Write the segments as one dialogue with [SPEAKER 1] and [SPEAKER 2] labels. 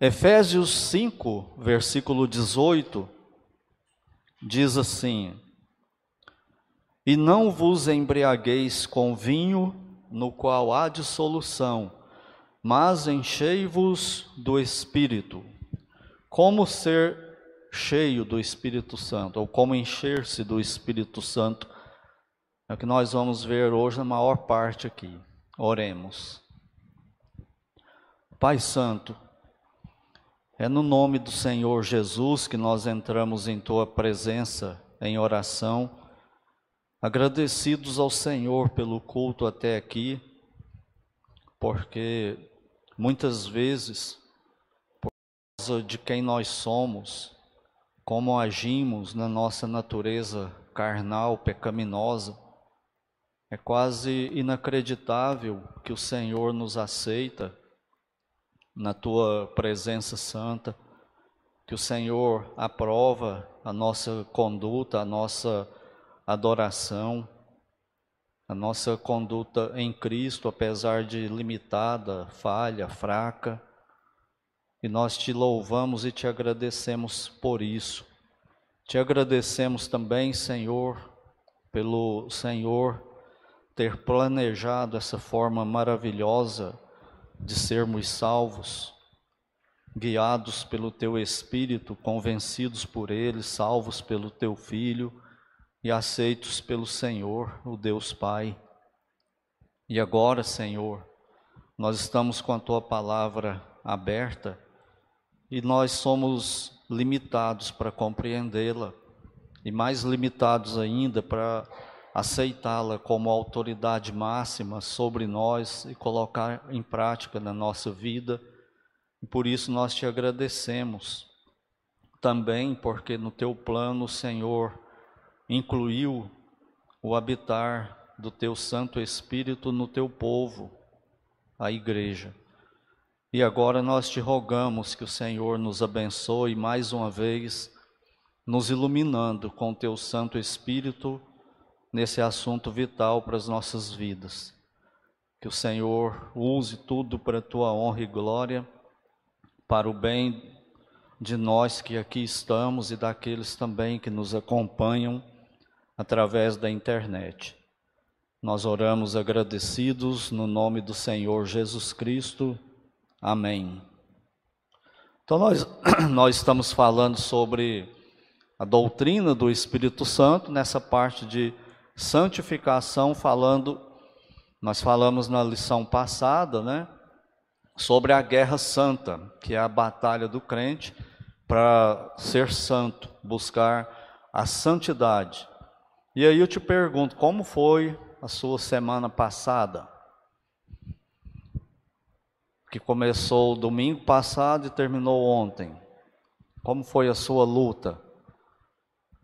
[SPEAKER 1] Efésios 5, versículo 18, diz assim: E não vos embriagueis com vinho, no qual há dissolução, mas enchei-vos do Espírito. Como ser cheio do Espírito Santo, ou como encher-se do Espírito Santo, é o que nós vamos ver hoje na maior parte aqui. Oremos. Pai Santo, é no nome do Senhor Jesus que nós entramos em tua presença em oração, agradecidos ao Senhor pelo culto até aqui, porque muitas vezes, por causa de quem nós somos, como agimos na nossa natureza carnal, pecaminosa, é quase inacreditável que o Senhor nos aceita na tua presença santa, que o Senhor aprova a nossa conduta, a nossa adoração, a nossa conduta em Cristo, apesar de limitada, falha, fraca. E nós te louvamos e te agradecemos por isso. Te agradecemos também, Senhor, pelo Senhor ter planejado essa forma maravilhosa de sermos salvos, guiados pelo teu Espírito, convencidos por ele, salvos pelo teu Filho e aceitos pelo Senhor, o Deus Pai. E agora, Senhor, nós estamos com a tua palavra aberta e nós somos limitados para compreendê-la e mais limitados ainda para aceitá-la como autoridade máxima sobre nós e colocar em prática na nossa vida. E por isso nós te agradecemos. Também porque no teu plano o Senhor incluiu o habitar do teu Santo Espírito no teu povo, a igreja. E agora nós te rogamos que o Senhor nos abençoe mais uma vez, nos iluminando com teu Santo Espírito nesse assunto vital para as nossas vidas. Que o Senhor use tudo para a tua honra e glória, para o bem de nós que aqui estamos e daqueles também que nos acompanham através da internet. Nós oramos agradecidos no nome do Senhor Jesus Cristo. Amém. Então, nós, nós estamos falando sobre a doutrina do Espírito Santo, nessa parte de santificação, falando, nós falamos na lição passada, né, sobre a guerra santa, que é a batalha do crente para ser santo, buscar a santidade. E aí eu te pergunto, como foi a sua semana passada? Que começou domingo passado e terminou ontem. Como foi a sua luta?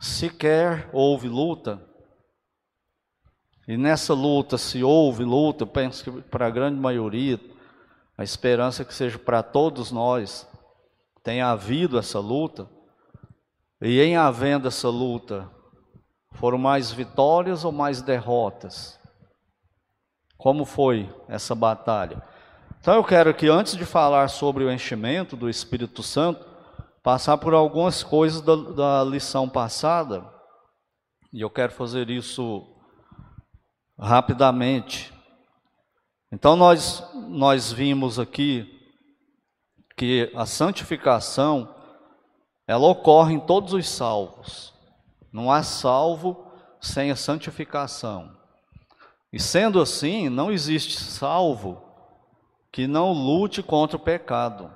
[SPEAKER 1] Sequer houve luta, e nessa luta, se houve luta, eu penso que para a grande maioria, a esperança é que seja para todos nós, tenha havido essa luta, e em havendo essa luta, foram mais vitórias ou mais derrotas? Como foi essa batalha? Então eu quero que antes de falar sobre o enchimento do Espírito Santo, passar por algumas coisas da, da lição passada, e eu quero fazer isso rapidamente. Então nós nós vimos aqui que a santificação ela ocorre em todos os salvos. Não há salvo sem a santificação. E sendo assim, não existe salvo que não lute contra o pecado.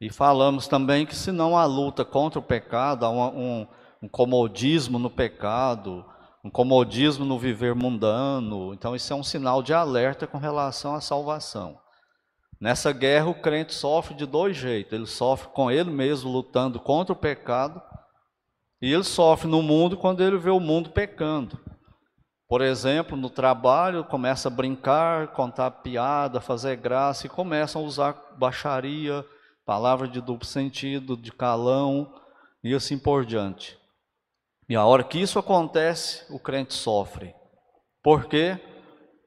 [SPEAKER 1] E falamos também que se não há luta contra o pecado, há um, um, um comodismo no pecado, um comodismo no viver mundano. Então, isso é um sinal de alerta com relação à salvação. Nessa guerra, o crente sofre de dois jeitos: ele sofre com ele mesmo lutando contra o pecado, e ele sofre no mundo quando ele vê o mundo pecando. Por exemplo, no trabalho, começa a brincar, contar piada, fazer graça e começam a usar baixaria, palavra de duplo sentido, de calão e assim por diante. E a hora que isso acontece, o crente sofre. Por quê?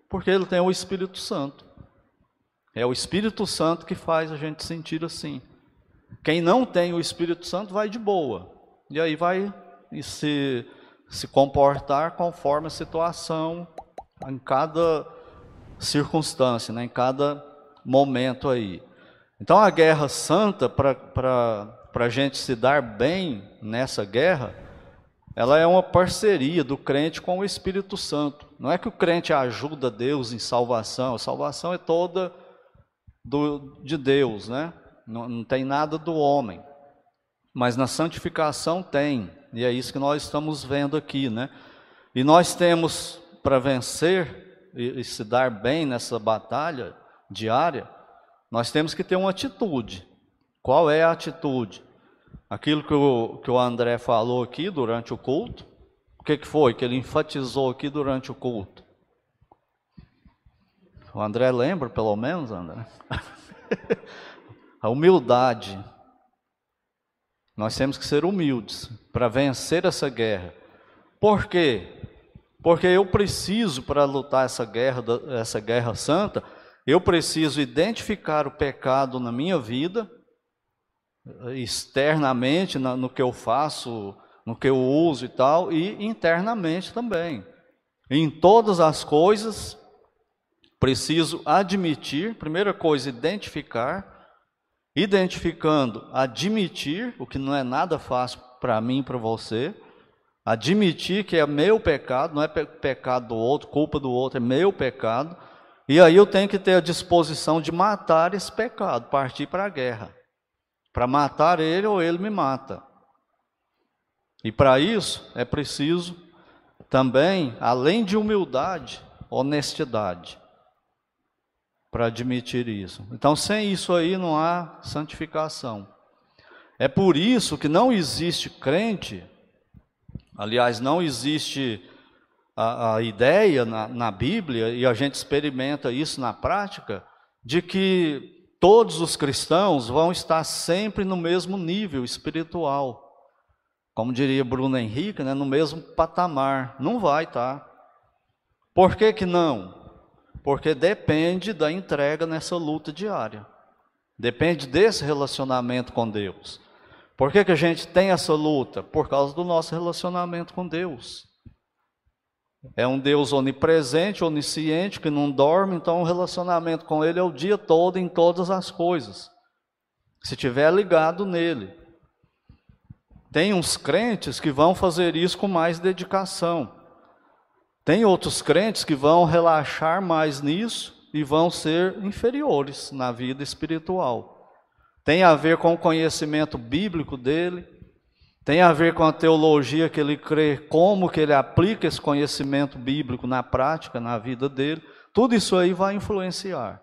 [SPEAKER 1] Porque ele tem o Espírito Santo. É o Espírito Santo que faz a gente sentir assim. Quem não tem o Espírito Santo vai de boa. E aí vai se, se comportar conforme a situação em cada circunstância, né, em cada momento aí. Então a guerra santa, para a gente se dar bem nessa guerra, ela é uma parceria do crente com o Espírito Santo. Não é que o crente ajuda Deus em salvação, a salvação é toda do, de Deus, né? Não, não tem nada do homem. Mas na santificação tem, e é isso que nós estamos vendo aqui, né? E nós temos para vencer e, e se dar bem nessa batalha diária, nós temos que ter uma atitude. Qual é a atitude? Aquilo que o, que o André falou aqui durante o culto, o que, que foi que ele enfatizou aqui durante o culto? O André lembra, pelo menos, André? a humildade. Nós temos que ser humildes para vencer essa guerra. Por quê? Porque eu preciso, para lutar essa guerra, essa guerra santa, eu preciso identificar o pecado na minha vida, externamente, no que eu faço, no que eu uso e tal, e internamente também. Em todas as coisas, preciso admitir, primeira coisa, identificar, identificando, admitir, o que não é nada fácil para mim e para você, admitir que é meu pecado, não é pecado do outro, culpa do outro, é meu pecado, e aí eu tenho que ter a disposição de matar esse pecado, partir para a guerra. Para matar ele ou ele me mata. E para isso é preciso também, além de humildade, honestidade. Para admitir isso. Então, sem isso aí não há santificação. É por isso que não existe crente, aliás, não existe a, a ideia na, na Bíblia, e a gente experimenta isso na prática, de que todos os cristãos vão estar sempre no mesmo nível espiritual. Como diria Bruno Henrique, né, no mesmo patamar. Não vai estar. Tá? Por que, que não? Porque depende da entrega nessa luta diária. Depende desse relacionamento com Deus. Por que, que a gente tem essa luta? Por causa do nosso relacionamento com Deus. É um Deus onipresente, onisciente, que não dorme, então o relacionamento com Ele é o dia todo, em todas as coisas. Se tiver ligado nele. Tem uns crentes que vão fazer isso com mais dedicação. Tem outros crentes que vão relaxar mais nisso e vão ser inferiores na vida espiritual. Tem a ver com o conhecimento bíblico dele, tem a ver com a teologia que ele crê, como que ele aplica esse conhecimento bíblico na prática, na vida dele. Tudo isso aí vai influenciar.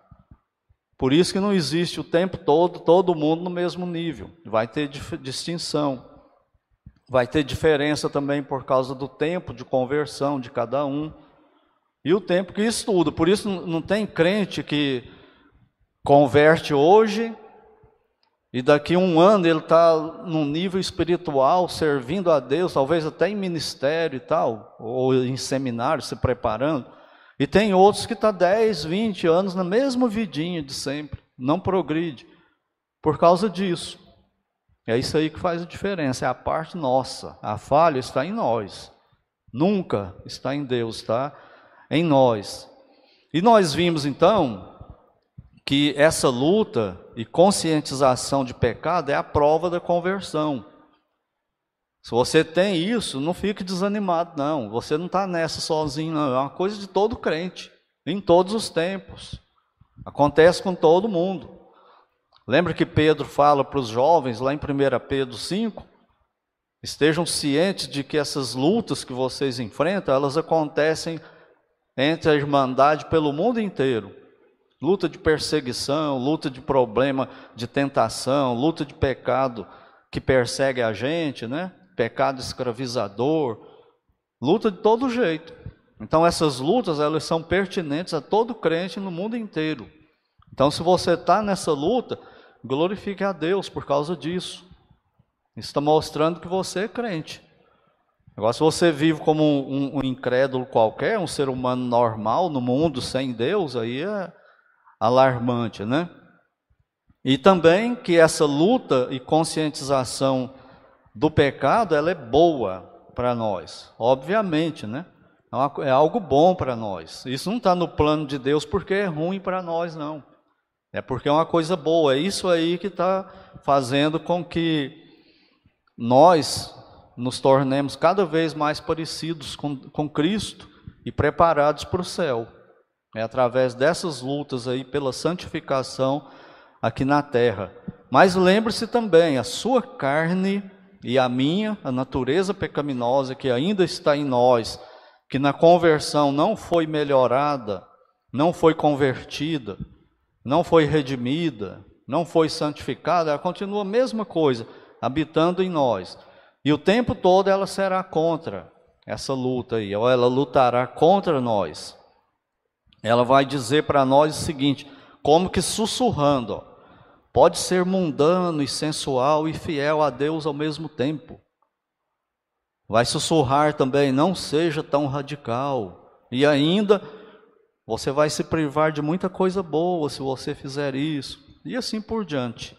[SPEAKER 1] Por isso que não existe o tempo todo todo mundo no mesmo nível. Vai ter distinção. Vai ter diferença também por causa do tempo de conversão de cada um e o tempo que estuda. Por isso não tem crente que converte hoje e daqui a um ano ele está num nível espiritual, servindo a Deus, talvez até em ministério e tal, ou em seminário, se preparando. E tem outros que estão tá 10, 20 anos na mesma vidinha de sempre, não progride, por causa disso. É isso aí que faz a diferença, é a parte nossa. A falha está em nós, nunca está em Deus, está em nós. E nós vimos então que essa luta e conscientização de pecado é a prova da conversão. Se você tem isso, não fique desanimado, não. Você não está nessa sozinho, não. É uma coisa de todo crente, em todos os tempos. Acontece com todo mundo. Lembra que Pedro fala para os jovens, lá em 1 Pedro 5, estejam cientes de que essas lutas que vocês enfrentam, elas acontecem entre a irmandade pelo mundo inteiro luta de perseguição, luta de problema de tentação, luta de pecado que persegue a gente, né? Pecado escravizador, luta de todo jeito. Então essas lutas elas são pertinentes a todo crente no mundo inteiro. Então se você está nessa luta, glorifique a Deus por causa disso. Isso está mostrando que você é crente. Agora, se você vive como um, um, incrédulo qualquer, um ser humano normal no mundo sem Deus, aí é, alarmante, né? E também que essa luta e conscientização do pecado, ela é boa para nós, obviamente, né? É, é algo bom para nós. Isso não está no plano de Deus porque é ruim para nós, não. É porque é uma coisa boa. É isso aí que está fazendo com que nós nos tornemos cada vez mais parecidos com, com Cristo e preparados para o céu. É através dessas lutas aí pela santificação aqui na terra. Mas lembre-se também, a sua carne e a minha, a natureza pecaminosa que ainda está em nós, que na conversão não foi melhorada, não foi convertida, não foi redimida, não foi santificada, ela continua a mesma coisa, habitando em nós. E o tempo todo ela será contra essa luta aí, ou ela lutará contra nós. Ela vai dizer para nós o seguinte, como que sussurrando, ó, pode ser mundano e sensual e fiel a Deus ao mesmo tempo. Vai sussurrar também, não seja tão radical. E ainda, você vai se privar de muita coisa boa se você fizer isso. E assim por diante.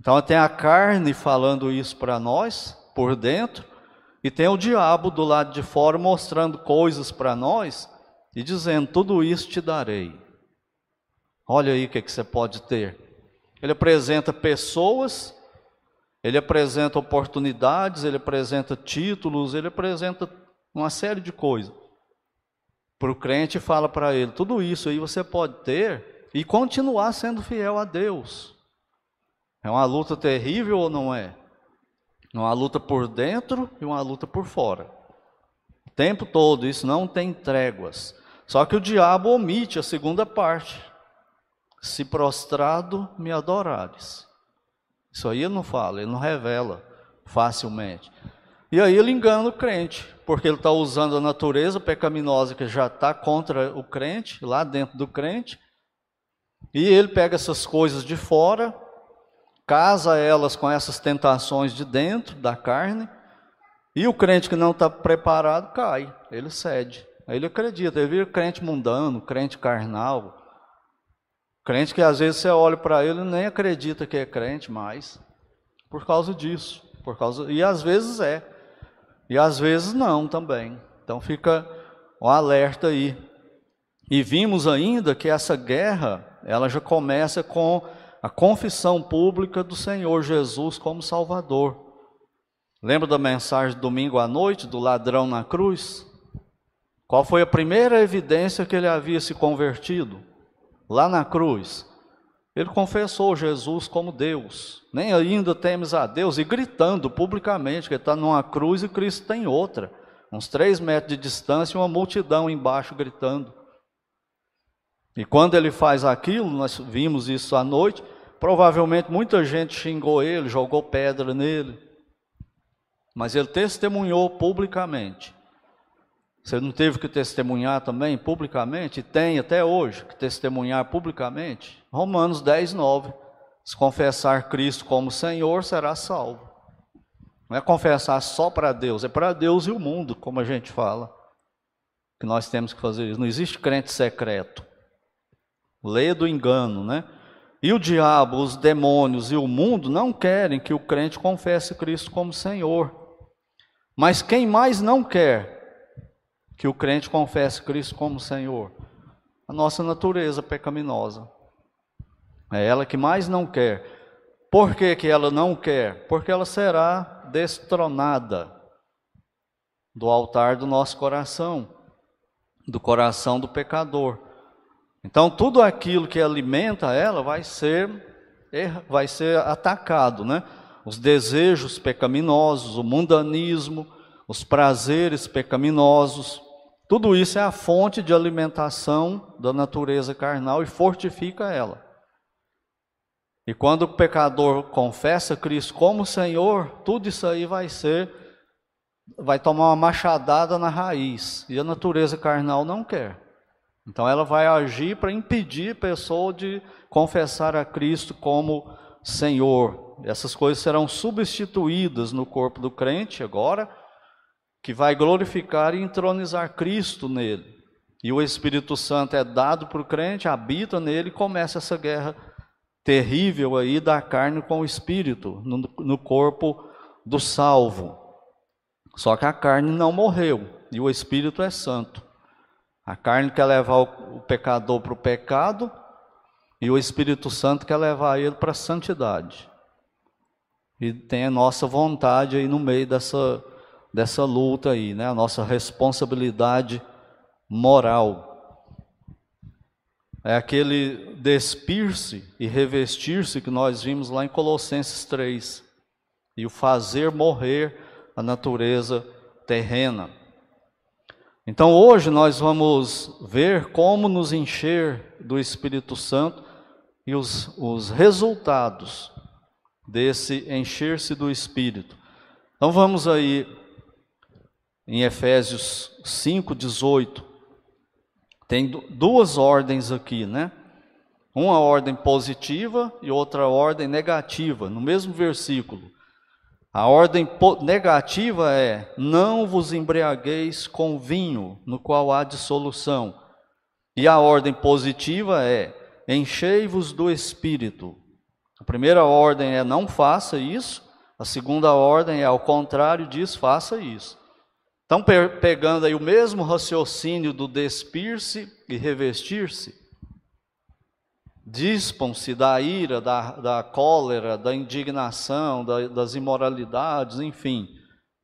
[SPEAKER 1] Então tem a carne falando isso para nós, por dentro, e tem o diabo do lado de fora mostrando coisas para nós e dizendo: tudo isso te darei. Olha aí o que, que você pode ter. Ele apresenta pessoas ele apresenta oportunidades, ele apresenta títulos, ele apresenta uma série de coisas. Para o crente fala para ele, tudo isso aí você pode ter e continuar sendo fiel a Deus. É uma luta terrível ou não é? Uma luta por dentro e uma luta por fora. O tempo todo, isso não tem tréguas. Só que o diabo omite a segunda parte. Se prostrado me adorares. Isso aí ele não fala, ele não revela facilmente. E aí ele engana o crente, porque ele está usando a natureza pecaminosa que já está contra o crente, lá dentro do crente, e ele pega essas coisas de fora, casa elas com essas tentações de dentro da carne, e o crente que não está preparado cai, ele cede. Aí ele acredita, ele vira crente mundano, crente carnal, Crente que às vezes você olha para ele e nem acredita que é crente mais, por causa disso, por causa e às vezes é, e às vezes não também. Então fica um alerta aí. E vimos ainda que essa guerra, ela já começa com a confissão pública do Senhor Jesus como Salvador. Lembra da mensagem domingo à noite do ladrão na cruz? Qual foi a primeira evidência que ele havia se convertido? lá na cruz, ele confessou Jesus como Deus. Nem ainda temes a Deus, e gritando publicamente que está numa cruz e Cristo está em outra. Uns três metros de distância, uma multidão embaixo gritando. E quando ele faz aquilo, nós vimos isso à noite, provavelmente muita gente xingou ele, jogou pedra nele. Mas ele testemunhou publicamente. Você não teve que testemunhar também publicamente? Tem até hoje que testemunhar publicamente? Romanos 10, 9. Se confessar Cristo como Senhor, será salvo. Não é confessar só para Deus, é para Deus e o mundo, como a gente fala. Que nós temos que fazer isso. Não existe crente secreto. Lê do engano, né? E o diabo, os demônios e o mundo não querem que o crente confesse Cristo como Senhor. Mas quem mais não quer que o crente confesse Cristo como Senhor? A nossa natureza pecaminosa. É ela que mais não quer. Por que, que ela não quer? Porque ela será destronada do altar do nosso coração, do coração do pecador. Então tudo aquilo que alimenta ela vai ser vai ser atacado, né? Os desejos pecaminosos, o mundanismo, os prazeres pecaminosos, tudo isso é a fonte de alimentação da natureza carnal e fortifica ela. E quando o pecador confessa Cristo como Senhor, tudo isso aí vai ser, vai tomar uma machadada na raiz. E a natureza carnal não quer. Então ela vai agir para impedir a pessoa de confessar a Cristo como Senhor. Essas coisas serão substituídas no corpo do crente agora que vai glorificar e entronizar Cristo nele. e o Espírito Santo é dado para o crente, habita nele e começa essa guerra terrível aí da carne com o espírito, no, no corpo do salvo. Só que a carne não morreu e o espírito é santo. A carne quer levar o, o pecador para o pecado e o Espírito Santo quer levar ele para a santidade. E tem a nossa vontade aí no meio dessa, dessa luta aí, né? A nossa responsabilidade moral. É aquele despir-se e revestir-se que nós vimos lá em Colossenses 3. E o fazer morrer a natureza terrena. Então hoje nós vamos ver como nos encher do Espírito Santo e os, os resultados desse encher-se do Espírito. Então vamos aí em Efésios 5, 18. Tem duas ordens aqui, né? Uma ordem positiva e outra ordem negativa, no mesmo versículo. A ordem negativa é: não vos embriagueis com vinho, no qual há dissolução. E a ordem positiva é: enchei-vos do espírito. A primeira ordem é: não faça isso. A segunda ordem é: ao contrário disso, faça isso. Então, pegando aí o mesmo raciocínio do despir-se e revestir-se, dispam-se da ira, da, da cólera, da indignação, da, das imoralidades, enfim,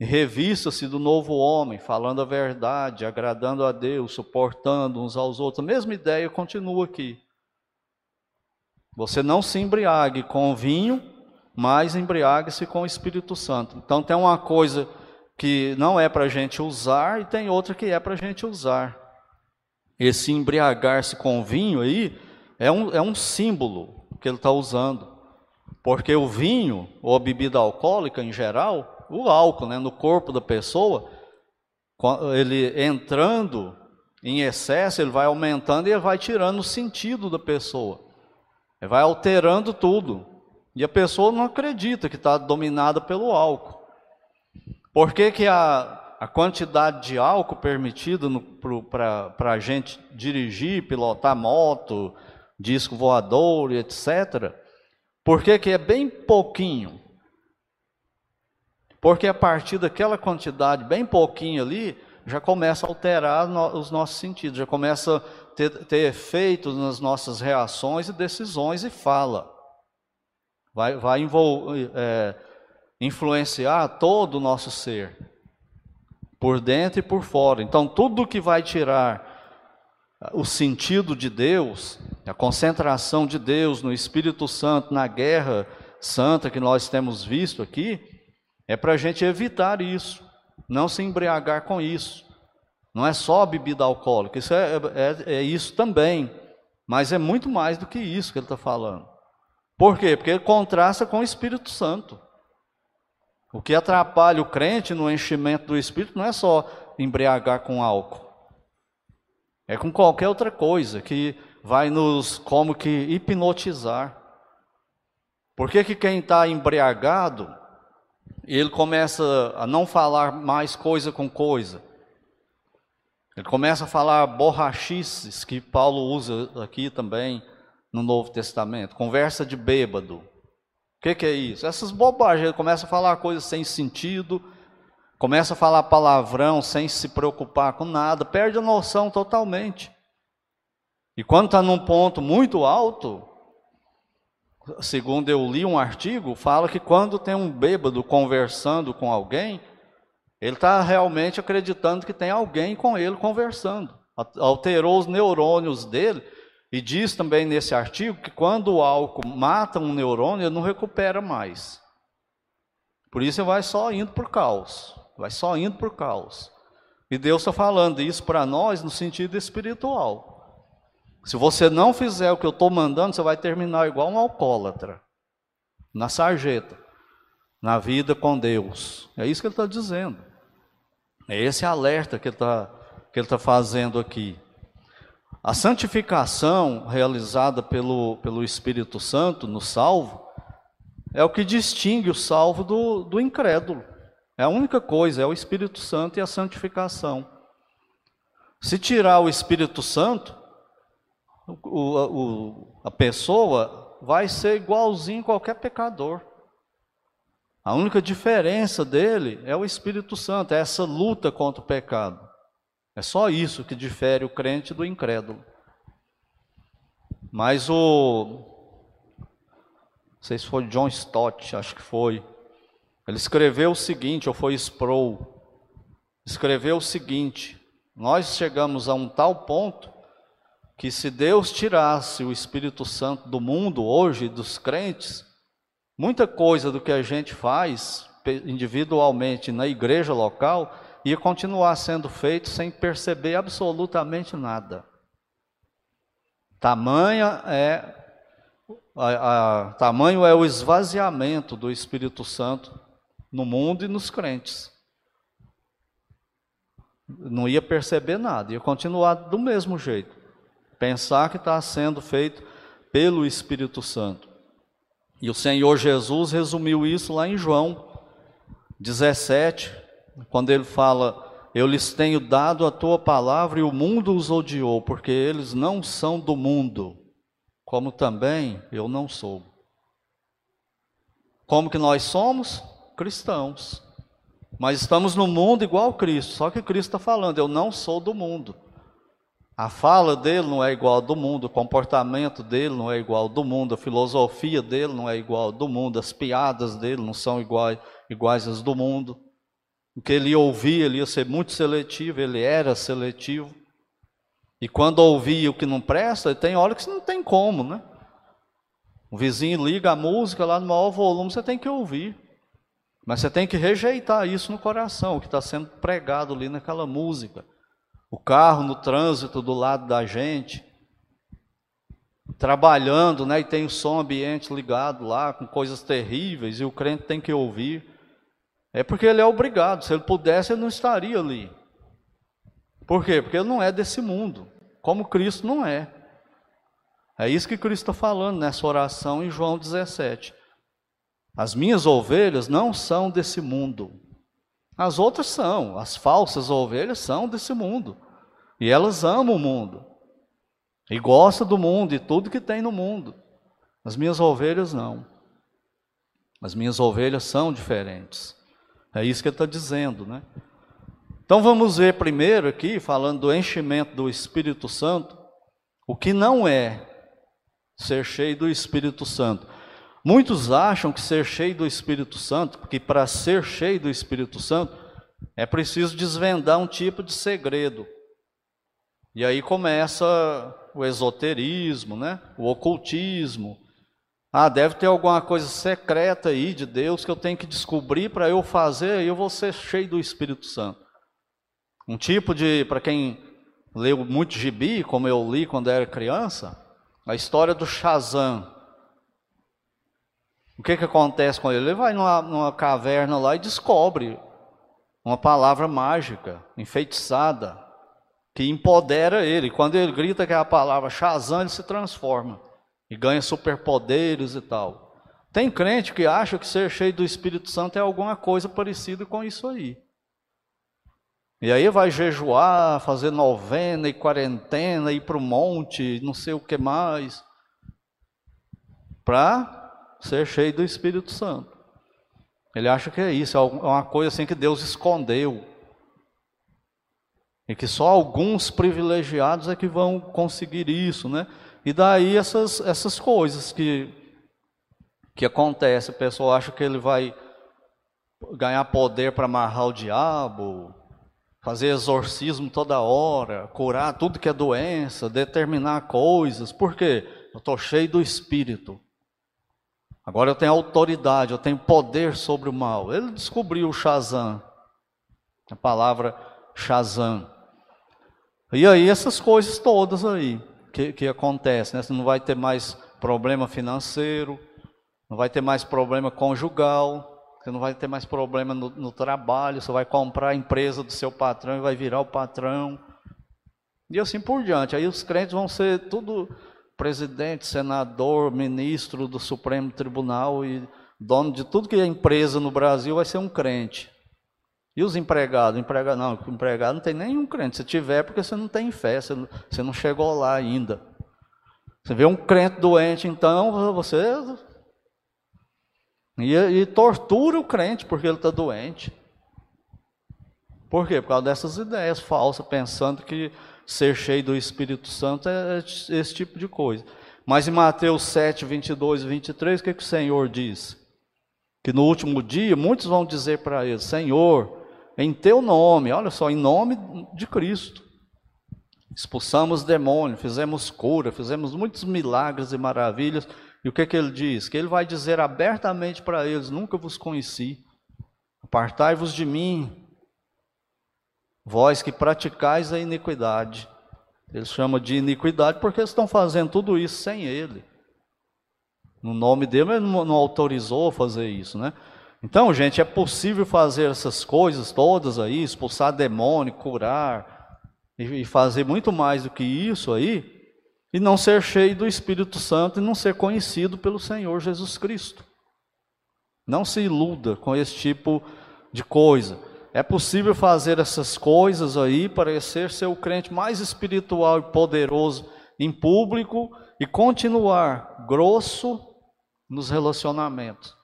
[SPEAKER 1] revista-se do novo homem, falando a verdade, agradando a Deus, suportando uns aos outros. A mesma ideia continua aqui. Você não se embriague com vinho, mas embriague-se com o Espírito Santo. Então tem uma coisa que não é para a gente usar e tem outra que é para a gente usar. Esse embriagar-se com vinho aí é um, é um símbolo que ele está usando. Porque o vinho, ou a bebida alcoólica em geral, o álcool né, no corpo da pessoa, ele entrando em excesso, ele vai aumentando e vai tirando o sentido da pessoa. Ele vai alterando tudo. E a pessoa não acredita que está dominada pelo álcool. Por que, que a, a quantidade de álcool permitida para a gente dirigir, pilotar moto, disco voador, etc., por que, que é bem pouquinho? Porque a partir daquela quantidade, bem pouquinho ali, já começa a alterar no, os nossos sentidos, já começa a ter, ter efeitos nas nossas reações e decisões e fala. Vai, vai envolver. É, influenciar todo o nosso ser, por dentro e por fora. Então, tudo que vai tirar o sentido de Deus, a concentração de Deus no Espírito Santo, na guerra santa que nós temos visto aqui, é para a gente evitar isso, não se embriagar com isso. Não é só bebida alcoólica, isso é, é, é isso também, mas é muito mais do que isso que ele está falando. Por quê? Porque ele contrasta com o Espírito Santo. O que atrapalha o crente no enchimento do espírito não é só embriagar com álcool. É com qualquer outra coisa que vai nos como que hipnotizar. Por que, que quem está embriagado, ele começa a não falar mais coisa com coisa? Ele começa a falar borrachices, que Paulo usa aqui também no Novo Testamento, conversa de bêbado. O que, que, é isso? Essas bobagens, ele começa a falar coisas sem sentido, começa a falar palavrão sem se preocupar com nada, perde a noção totalmente. E quando está num ponto muito alto, segundo eu li um artigo, fala que quando tem um bêbado conversando com alguém, ele está realmente acreditando que tem alguém com ele conversando. Alterou os neurônios dele e diz também nesse artigo que quando o álcool mata um neurônio, ele não recupera mais. Por isso ele vai só indo o caos. Vai só indo o caos. E Deus está falando isso para nós no sentido espiritual. Se você não fizer o que eu estou mandando, você vai terminar igual um alcoólatra. Na sarjeta. Na vida com Deus. É isso que ele está dizendo. É esse alerta que ele está que ele tá fazendo aqui. A santificação realizada pelo, pelo Espírito Santo no salvo é o que distingue o salvo do, do incrédulo. É a única coisa, é o Espírito Santo e a santificação. Se tirar o Espírito Santo, o, o, a pessoa vai ser igualzinho qualquer pecador. A única diferença dele é o Espírito Santo, é essa luta contra o pecado. É só isso que difere o crente do incrédulo. Mas o. Não sei se foi John Stott, acho que foi. Ele escreveu o seguinte, ou foi Sproul. Escreveu o seguinte: Nós chegamos a um tal ponto que se Deus tirasse o Espírito Santo do mundo hoje, dos crentes, muita coisa do que a gente faz individualmente na igreja local ia continuar sendo feito sem perceber absolutamente nada. Tamanha é a, a, tamanho é o esvaziamento do Espírito Santo no mundo e nos crentes. Não ia perceber nada, ia continuar do mesmo jeito. Pensar que está sendo feito pelo Espírito Santo. E o Senhor Jesus resumiu isso lá em João 17, quando ele fala: Eu lhes tenho dado a tua palavra e o mundo os odiou, porque eles não são do mundo, como também eu não sou. Como que nós somos? Cristãos. Mas estamos no mundo igual Cristo, só que Cristo está falando: Eu não sou do mundo. A fala dele não é igual ao do mundo, o comportamento dele não é igual ao do mundo, a filosofia dele não é igual ao do mundo, as piadas dele não são iguais, iguais às do mundo. O que ele ouvia, ele ia ser muito seletivo, ele era seletivo. E quando ouvia o que não presta, tem hora que não tem como, né? O vizinho liga a música lá no maior volume, você tem que ouvir. Mas você tem que rejeitar isso no coração, o que está sendo pregado ali naquela música o carro no trânsito do lado da gente, trabalhando, né, e tem o som ambiente ligado lá, com coisas terríveis, e o crente tem que ouvir. É porque ele é obrigado, se ele pudesse, ele não estaria ali. Por quê? Porque ele não é desse mundo, como Cristo não é. É isso que Cristo está falando nessa oração em João 17. As minhas ovelhas não são desse mundo, as outras são, as falsas ovelhas são desse mundo. E elas amam o mundo. E gostam do mundo e tudo que tem no mundo. As minhas ovelhas não. As minhas ovelhas são diferentes. É isso que ele está dizendo, né? Então vamos ver primeiro aqui, falando do enchimento do Espírito Santo, o que não é ser cheio do Espírito Santo. Muitos acham que ser cheio do Espírito Santo, porque para ser cheio do Espírito Santo é preciso desvendar um tipo de segredo. E aí começa o esoterismo, né? O ocultismo. Ah, deve ter alguma coisa secreta aí de Deus que eu tenho que descobrir para eu fazer e eu vou ser cheio do Espírito Santo. Um tipo de, para quem leu muito gibi, como eu li quando era criança, a história do Shazam. O que, que acontece com ele? Ele vai numa, numa caverna lá e descobre uma palavra mágica, enfeitiçada, que empodera ele. Quando ele grita que é a palavra Shazam, ele se transforma e ganha superpoderes e tal. Tem crente que acha que ser cheio do Espírito Santo é alguma coisa parecida com isso aí. E aí vai jejuar, fazer novena e quarentena, ir para o monte, não sei o que mais, para ser cheio do Espírito Santo. Ele acha que é isso, é uma coisa assim que Deus escondeu. E que só alguns privilegiados é que vão conseguir isso, né? E daí essas, essas coisas que, que acontecem, a pessoa acha que ele vai ganhar poder para amarrar o diabo, fazer exorcismo toda hora, curar tudo que é doença, determinar coisas. Por quê? Eu estou cheio do Espírito. Agora eu tenho autoridade, eu tenho poder sobre o mal. Ele descobriu o Shazam, a palavra Shazam. E aí essas coisas todas aí que, que acontecem, né? Você não vai ter mais problema financeiro, não vai ter mais problema conjugal, você não vai ter mais problema no, no trabalho, você vai comprar a empresa do seu patrão e vai virar o patrão. E assim por diante. Aí os crentes vão ser tudo presidente, senador, ministro do Supremo Tribunal e dono de tudo que é empresa no Brasil vai ser um crente. E os empregados? Empregado, não, empregado não tem nenhum crente. Se tiver, é porque você não tem fé, você não, você não chegou lá ainda. Você vê um crente doente, então você. E, e tortura o crente porque ele está doente. Por quê? Por causa dessas ideias falsas, pensando que ser cheio do Espírito Santo é esse tipo de coisa. Mas em Mateus 7, 22 e 23, o que, que o Senhor diz? Que no último dia muitos vão dizer para ele: Senhor, em teu nome, olha só, em nome de Cristo. Expulsamos demônio, fizemos cura, fizemos muitos milagres e maravilhas. E o que, que ele diz? Que ele vai dizer abertamente para eles: Nunca vos conheci. Apartai-vos de mim, vós que praticais a iniquidade. Ele chama de iniquidade porque eles estão fazendo tudo isso sem ele. No nome dele, ele não, autorizou fazer isso, né? Então, gente, é possível fazer essas coisas todas aí, expulsar demônio, curar e fazer muito mais do que isso aí, e não ser cheio do Espírito Santo e não ser conhecido pelo Senhor Jesus Cristo. Não se iluda com esse tipo de coisa. É possível fazer essas coisas aí, parecer ser o crente mais espiritual e poderoso em público e continuar grosso nos relacionamentos.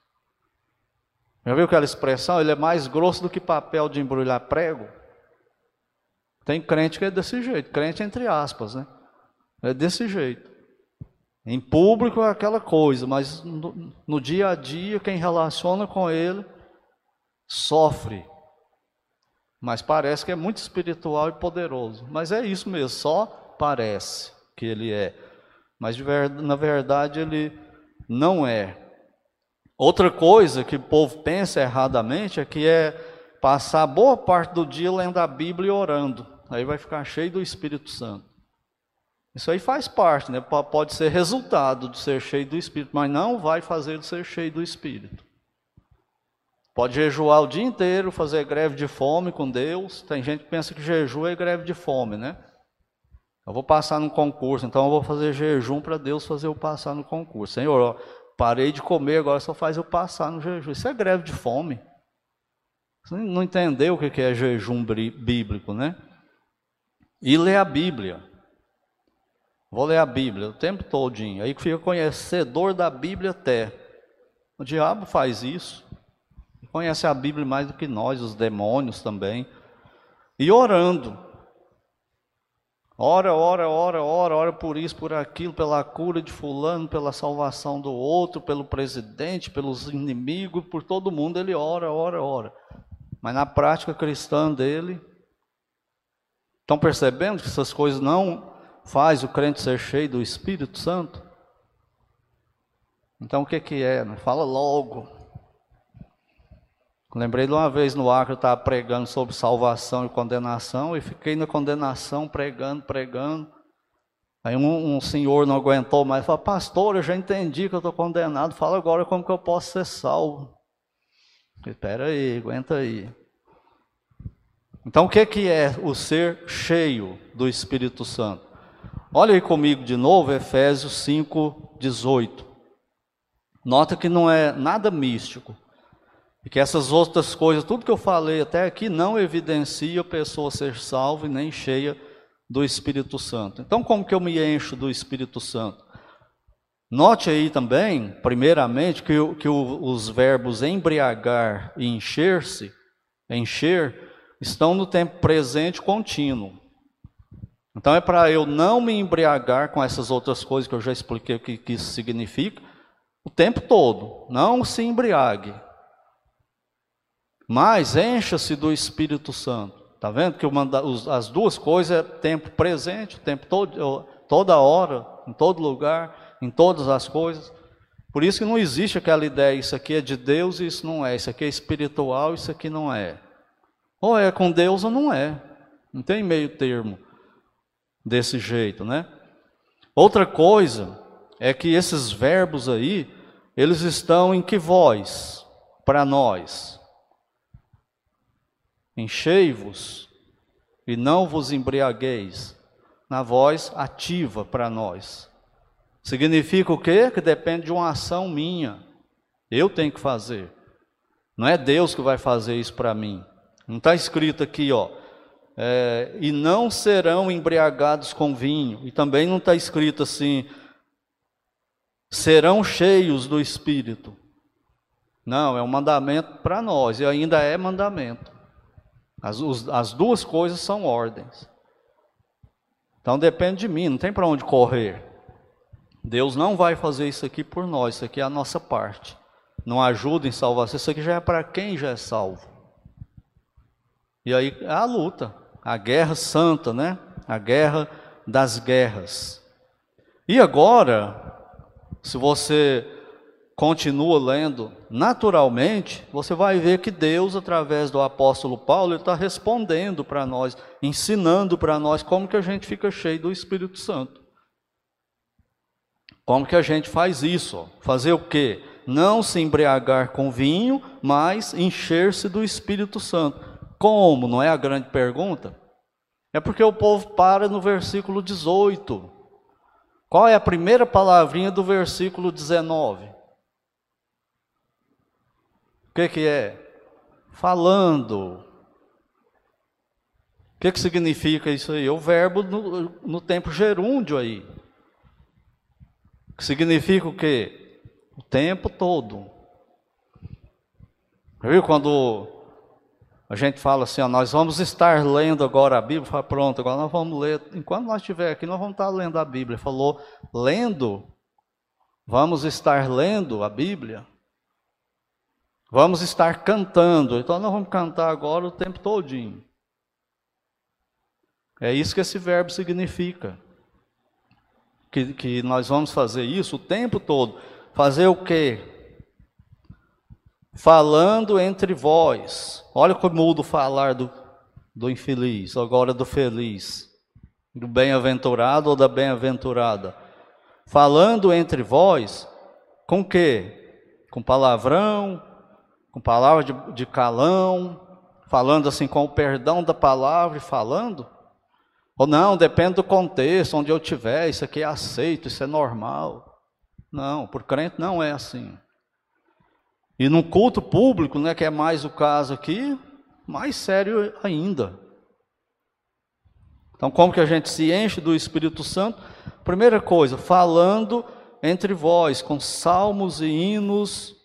[SPEAKER 1] Já viu aquela expressão? Ele é mais grosso do que papel de embrulhar prego. Tem crente que é desse jeito, crente entre aspas, né? É desse jeito. Em público é aquela coisa, mas no, no dia a dia, quem relaciona com ele sofre. Mas parece que é muito espiritual e poderoso. Mas é isso mesmo, só parece que ele é. Mas na verdade ele não é. Outra coisa que o povo pensa erradamente é que é passar boa parte do dia lendo a Bíblia e orando. Aí vai ficar cheio do Espírito Santo. Isso aí faz parte, né? Pode ser resultado de ser cheio do Espírito, mas não vai fazer ele ser cheio do Espírito. Pode jejuar o dia inteiro, fazer greve de fome com Deus. Tem gente que pensa que jejum é greve de fome, né? Eu vou passar no concurso, então eu vou fazer jejum para Deus fazer eu passar no concurso. Senhor, Parei de comer, agora só faz eu passar no jejum. Isso é greve de fome. Você não entendeu o que é jejum bíblico, né? E ler a Bíblia. Vou ler a Bíblia o tempo todinho. Aí fica conhecedor da Bíblia até. O diabo faz isso. Conhece a Bíblia mais do que nós, os demônios também. E orando. Ora, ora, ora, ora, ora por isso, por aquilo, pela cura de fulano, pela salvação do outro, pelo presidente, pelos inimigos, por todo mundo, ele ora, ora, ora. Mas na prática cristã dele, estão percebendo que essas coisas não faz o crente ser cheio do Espírito Santo? Então o que que é? Fala logo. Lembrei de uma vez no Acre, eu estava pregando sobre salvação e condenação, e fiquei na condenação, pregando, pregando. Aí um, um senhor não aguentou mais, falou, pastor, eu já entendi que eu estou condenado, fala agora como que eu posso ser salvo. Espera aí, aguenta aí. Então o que, que é o ser cheio do Espírito Santo? Olha aí comigo de novo, Efésios 5, 18. Nota que não é nada místico. E que essas outras coisas, tudo que eu falei até aqui, não evidencia a pessoa ser salva e nem cheia do Espírito Santo. Então, como que eu me encho do Espírito Santo? Note aí também, primeiramente, que, que os verbos embriagar e encher-se, encher, estão no tempo presente contínuo. Então é para eu não me embriagar com essas outras coisas que eu já expliquei o que, que isso significa, o tempo todo. Não se embriague. Mas encha-se do Espírito Santo. Está vendo que as duas coisas é tempo presente, o tempo todo, toda hora, em todo lugar, em todas as coisas. Por isso que não existe aquela ideia, isso aqui é de Deus e isso não é, isso aqui é espiritual, isso aqui não é. Ou é com Deus ou não é. Não tem meio termo desse jeito, né? Outra coisa é que esses verbos aí, eles estão em que voz para nós? Enchei-vos e não vos embriagueis, na voz ativa para nós. Significa o quê? Que depende de uma ação minha. Eu tenho que fazer. Não é Deus que vai fazer isso para mim. Não está escrito aqui, ó. É, e não serão embriagados com vinho. E também não está escrito assim, serão cheios do Espírito. Não, é um mandamento para nós, e ainda é mandamento. As, os, as duas coisas são ordens. Então depende de mim, não tem para onde correr. Deus não vai fazer isso aqui por nós, isso aqui é a nossa parte. Não ajuda em salvação, isso aqui já é para quem já é salvo. E aí é a luta, a guerra santa, né? A guerra das guerras. E agora, se você continua lendo naturalmente, você vai ver que Deus, através do apóstolo Paulo, está respondendo para nós, ensinando para nós como que a gente fica cheio do Espírito Santo. Como que a gente faz isso? Fazer o quê? Não se embriagar com vinho, mas encher-se do Espírito Santo. Como? Não é a grande pergunta? É porque o povo para no versículo 18. Qual é a primeira palavrinha do versículo 19? O que, que é? Falando. O que, que significa isso aí? O verbo no, no tempo gerúndio aí. Que significa o quê? O tempo todo. Viu quando a gente fala assim, ó, nós vamos estar lendo agora a Bíblia, fala, pronto, agora nós vamos ler. Enquanto nós estiver aqui, nós vamos estar lendo a Bíblia. Falou, lendo, vamos estar lendo a Bíblia. Vamos estar cantando. Então nós vamos cantar agora o tempo todinho. É isso que esse verbo significa. Que, que nós vamos fazer isso o tempo todo. Fazer o quê? Falando entre vós. Olha como muda o falar do, do infeliz, agora do feliz. Do bem-aventurado ou da bem-aventurada. Falando entre vós, com quê? Com palavrão, com palavras de, de calão, falando assim com o perdão da palavra e falando? Ou não, depende do contexto, onde eu estiver, isso aqui é aceito, isso é normal. Não, por crente não é assim. E no culto público, né, que é mais o caso aqui, mais sério ainda. Então, como que a gente se enche do Espírito Santo? Primeira coisa, falando entre vós, com salmos e hinos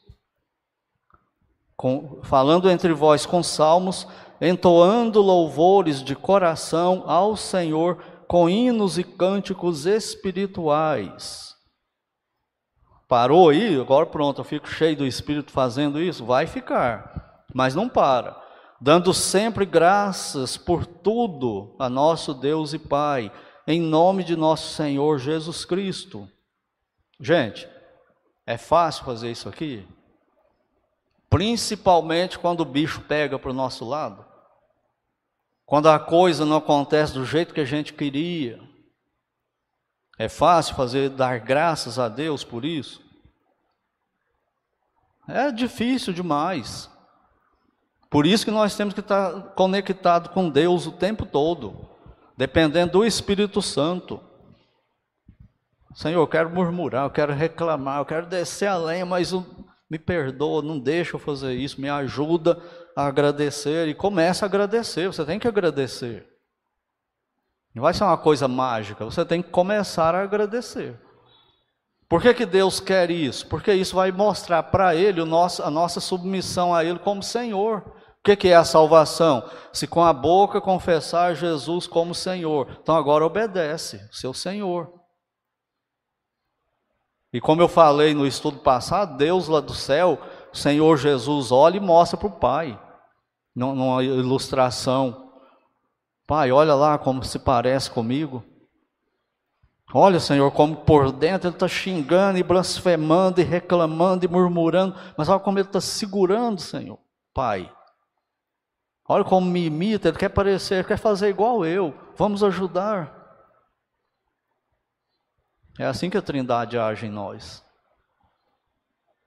[SPEAKER 1] com, falando entre vós com salmos, entoando louvores de coração ao Senhor com hinos e cânticos espirituais. Parou aí? Agora pronto, eu fico cheio do Espírito fazendo isso? Vai ficar, mas não para. Dando sempre graças por tudo a nosso Deus e Pai, em nome de nosso Senhor Jesus Cristo. Gente, é fácil fazer isso aqui? Principalmente quando o bicho pega para o nosso lado. Quando a coisa não acontece do jeito que a gente queria. É fácil fazer dar graças a Deus por isso? É difícil demais. Por isso que nós temos que estar conectado com Deus o tempo todo, dependendo do Espírito Santo. Senhor, eu quero murmurar, eu quero reclamar, eu quero descer a lenha, mas o me perdoa, não deixa eu fazer isso, me ajuda a agradecer e começa a agradecer. Você tem que agradecer. Não vai ser uma coisa mágica, você tem que começar a agradecer. Por que, que Deus quer isso? Porque isso vai mostrar para Ele o nosso, a nossa submissão a Ele como Senhor. O que, que é a salvação? Se com a boca confessar Jesus como Senhor, então agora obedece, seu Senhor. E como eu falei no estudo passado, Deus lá do céu, Senhor Jesus olha e mostra para o Pai, numa ilustração. Pai, olha lá como se parece comigo. Olha, Senhor, como por dentro ele está xingando e blasfemando e reclamando e murmurando, mas olha como ele está segurando, Senhor, Pai. Olha como me imita, ele quer parecer, ele quer fazer igual eu. Vamos ajudar. É assim que a Trindade age em nós.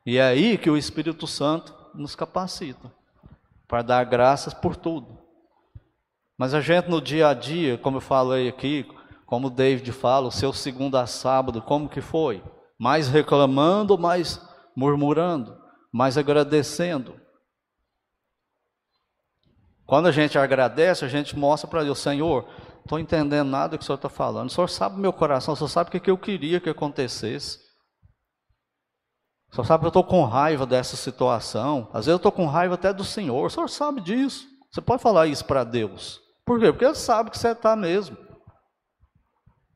[SPEAKER 1] E é aí que o Espírito Santo nos capacita para dar graças por tudo. Mas a gente no dia a dia, como eu falei aqui, como o David fala, o seu segundo a sábado, como que foi? Mais reclamando, mais murmurando, mais agradecendo. Quando a gente agradece, a gente mostra para Deus, Senhor, estou entendendo nada que o Senhor está falando. O Senhor sabe meu coração, o Senhor sabe o que, que eu queria que acontecesse. O Senhor sabe que eu estou com raiva dessa situação. Às vezes eu estou com raiva até do Senhor. O Senhor sabe disso. Você pode falar isso para Deus. Por quê? Porque Ele sabe que você está mesmo.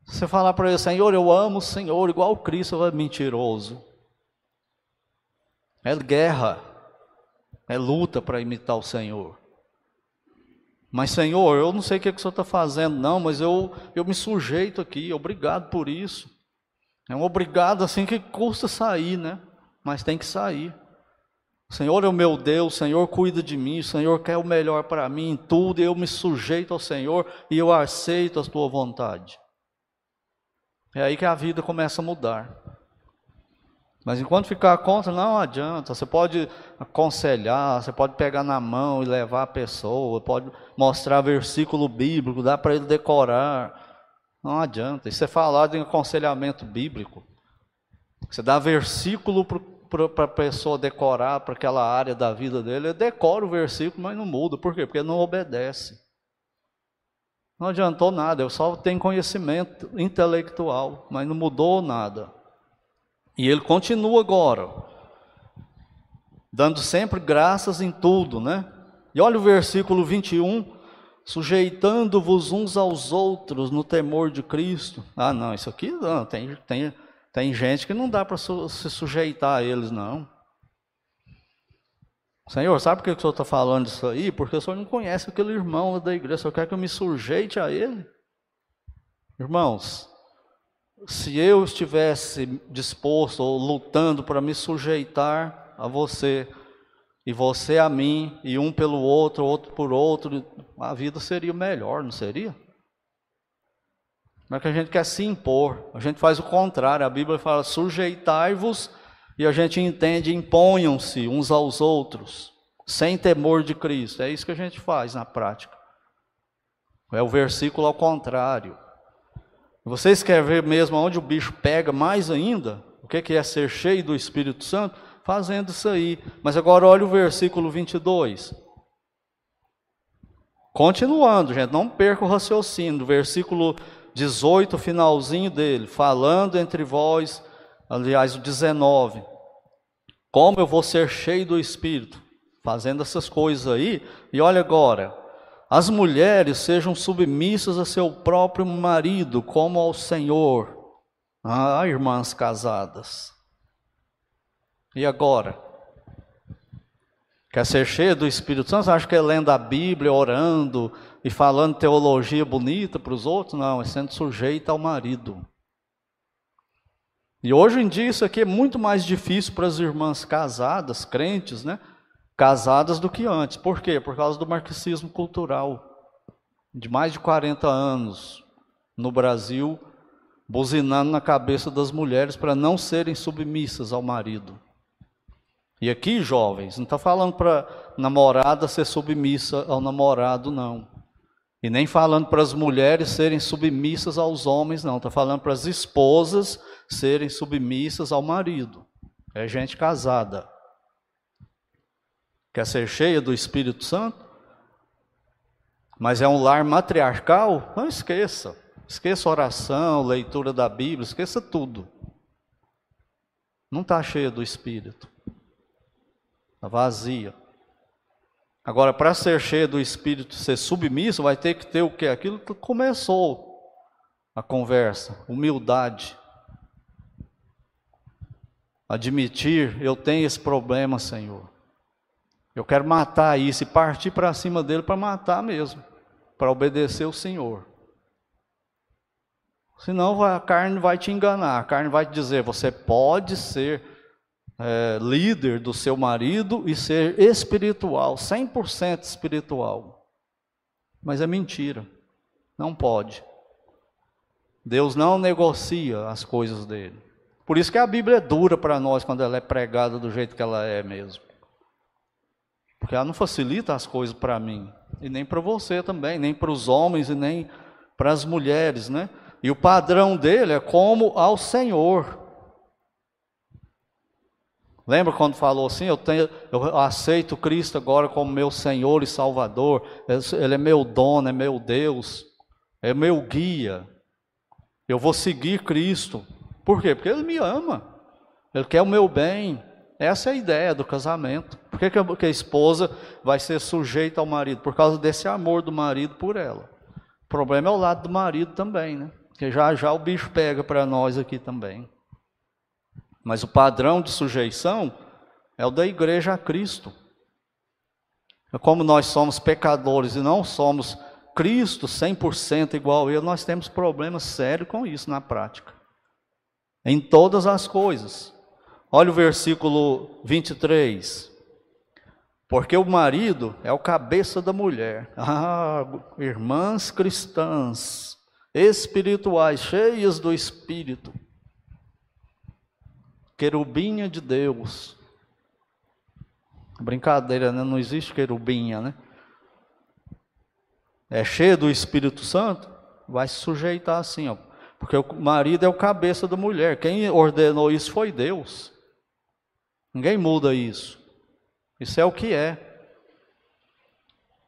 [SPEAKER 1] Você falar para Ele, Senhor, eu amo o Senhor, igual Cristo, é mentiroso. É guerra. É luta para imitar o Senhor. Mas, Senhor, eu não sei o que, é que o Senhor está fazendo, não, mas eu, eu me sujeito aqui, obrigado por isso. É um obrigado assim que custa sair, né? Mas tem que sair. Senhor é o meu Deus, Senhor cuida de mim, Senhor quer o melhor para mim em tudo, e eu me sujeito ao Senhor e eu aceito a tua vontade. É aí que a vida começa a mudar. Mas enquanto ficar contra, não adianta. Você pode aconselhar, você pode pegar na mão e levar a pessoa, pode mostrar versículo bíblico, dar para ele decorar. Não adianta. E você falar de aconselhamento bíblico, você dá versículo para a pessoa decorar para aquela área da vida dele, ele decora o versículo, mas não muda. Por quê? Porque não obedece. Não adiantou nada, eu só tenho conhecimento intelectual, mas não mudou nada. E ele continua agora, dando sempre graças em tudo, né? E olha o versículo 21, sujeitando-vos uns aos outros no temor de Cristo. Ah, não, isso aqui não, tem, tem, tem gente que não dá para se sujeitar a eles, não. Senhor, sabe por que o Senhor está falando isso aí? Porque o Senhor não conhece aquele irmão da igreja, o Senhor quer que eu me sujeite a ele. Irmãos, se eu estivesse disposto ou lutando para me sujeitar a você, e você a mim, e um pelo outro, outro por outro, a vida seria melhor, não seria? Mas que a gente quer se impor, a gente faz o contrário, a Bíblia fala sujeitai-vos, e a gente entende imponham-se uns aos outros, sem temor de Cristo, é isso que a gente faz na prática. É o versículo ao contrário. Vocês querem ver mesmo onde o bicho pega mais ainda? O que é ser cheio do Espírito Santo? Fazendo isso aí. Mas agora olha o versículo 22. Continuando, gente, não perca o raciocínio. Do versículo 18, finalzinho dele. Falando entre vós, aliás, o 19. Como eu vou ser cheio do Espírito? Fazendo essas coisas aí. E olha agora, as mulheres sejam submissas a seu próprio marido, como ao Senhor. Ah, irmãs casadas. E agora? Quer ser cheia do Espírito Santo? Acha que é lendo a Bíblia, orando e falando teologia bonita para os outros? Não, é sendo sujeita ao marido. E hoje em dia isso aqui é muito mais difícil para as irmãs casadas, crentes, né? Casadas do que antes. Por quê? Por causa do marxismo cultural. De mais de 40 anos no Brasil, buzinando na cabeça das mulheres para não serem submissas ao marido. E aqui, jovens, não está falando para namorada ser submissa ao namorado, não. E nem falando para as mulheres serem submissas aos homens, não. Está falando para as esposas serem submissas ao marido. É gente casada. Quer ser cheia do Espírito Santo? Mas é um lar matriarcal? Não esqueça. Esqueça oração, leitura da Bíblia, esqueça tudo. Não está cheia do Espírito. Está vazia. Agora, para ser cheia do Espírito, ser submisso, vai ter que ter o que? Aquilo que começou a conversa: humildade. Admitir, eu tenho esse problema, Senhor. Eu quero matar isso e partir para cima dele para matar mesmo, para obedecer o Senhor. Senão a carne vai te enganar, a carne vai te dizer: você pode ser é, líder do seu marido e ser espiritual, 100% espiritual. Mas é mentira, não pode. Deus não negocia as coisas dele. Por isso que a Bíblia é dura para nós quando ela é pregada do jeito que ela é mesmo. Porque ela não facilita as coisas para mim, e nem para você também, nem para os homens e nem para as mulheres, né? E o padrão dele é como ao Senhor. Lembra quando falou assim: eu, tenho, eu aceito Cristo agora como meu Senhor e Salvador, Ele é meu dono, é meu Deus, é meu guia. Eu vou seguir Cristo. Por quê? Porque Ele me ama, Ele quer o meu bem. Essa é a ideia do casamento. Por que, que a esposa vai ser sujeita ao marido? Por causa desse amor do marido por ela. O problema é o lado do marido também, né? Que já já o bicho pega para nós aqui também. Mas o padrão de sujeição é o da igreja a Cristo. É como nós somos pecadores e não somos Cristo 100% igual a Ele, nós temos problemas sérios com isso na prática. Em todas as coisas. Olha o versículo 23. Porque o marido é o cabeça da mulher. Ah, irmãs cristãs, espirituais, cheias do Espírito querubinha de Deus. Brincadeira, né? Não existe querubinha, né? É cheio do Espírito Santo, vai se sujeitar assim, ó. Porque o marido é o cabeça da mulher. Quem ordenou isso foi Deus. Ninguém muda isso. Isso é o que é.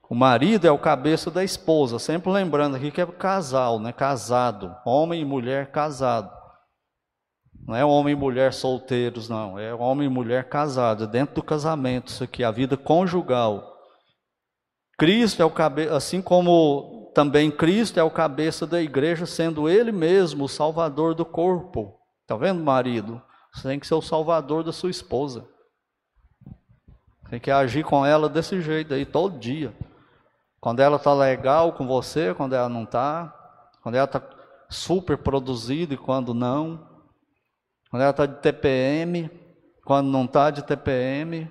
[SPEAKER 1] O marido é o cabeça da esposa. Sempre lembrando aqui que é casal, né? Casado. Homem e mulher casado. Não é homem e mulher solteiros, não. É homem e mulher casados. Dentro do casamento, isso aqui, a vida conjugal. Cristo é o cabeça, assim como também Cristo é o cabeça da igreja, sendo Ele mesmo o salvador do corpo. Está vendo, marido? Você tem que ser o salvador da sua esposa. Tem que agir com ela desse jeito aí, todo dia. Quando ela está legal com você, quando ela não está. Quando ela está super produzida e quando não quando ela está de TPM, quando não está de TPM,